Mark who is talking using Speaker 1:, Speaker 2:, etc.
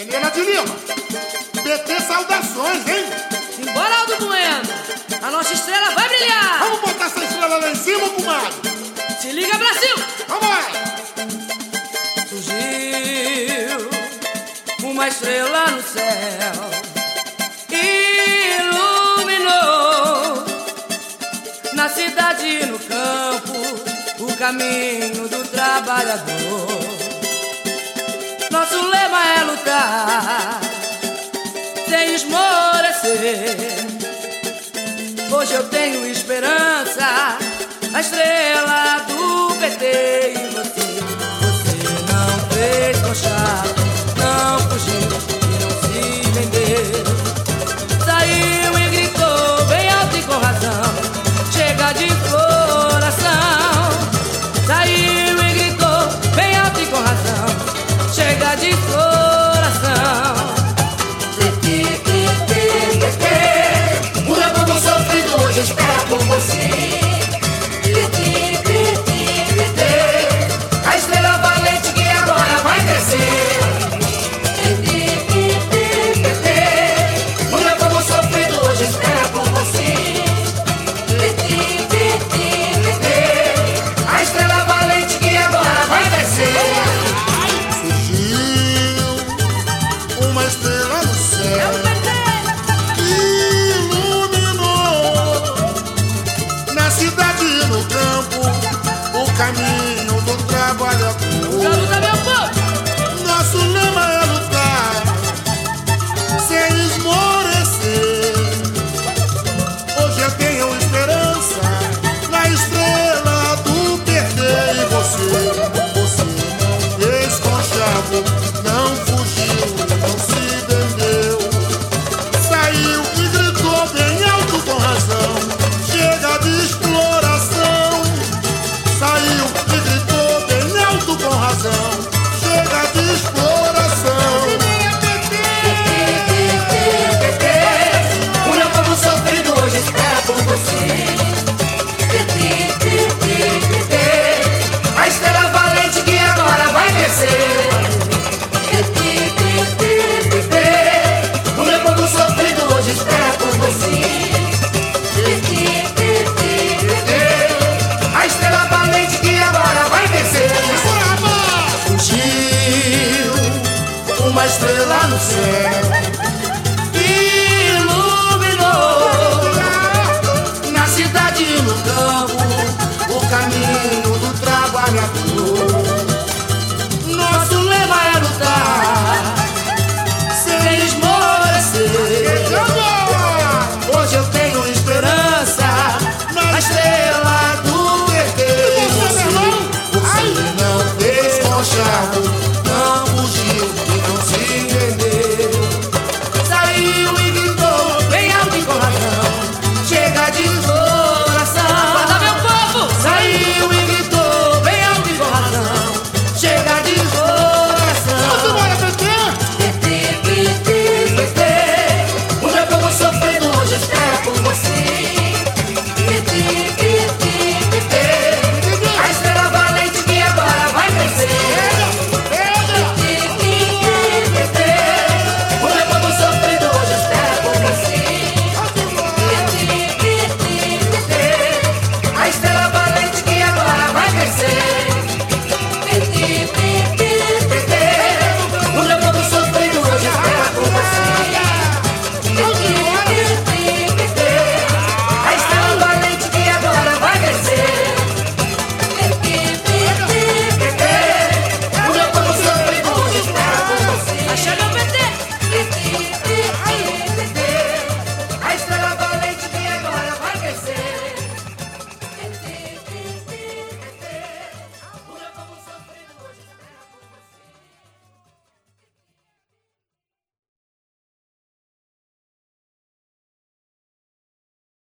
Speaker 1: Helena de Lima. PT saudações, hein?
Speaker 2: Embora, Aldo Bueno. A nossa estrela vai brilhar.
Speaker 1: Vamos botar essa estrela lá em cima, comadre.
Speaker 2: Se liga, Brasil.
Speaker 1: Vamos lá.
Speaker 2: Surgiu uma estrela no céu. Iluminou na cidade e no campo o caminho do trabalhador. Nosso lema é lutar sem esmorecer. Hoje eu tenho esperança, a estrela do PT
Speaker 1: uma estrela no céu
Speaker 3: que
Speaker 1: iluminou na cidade e no campo o caminho do trabalhador.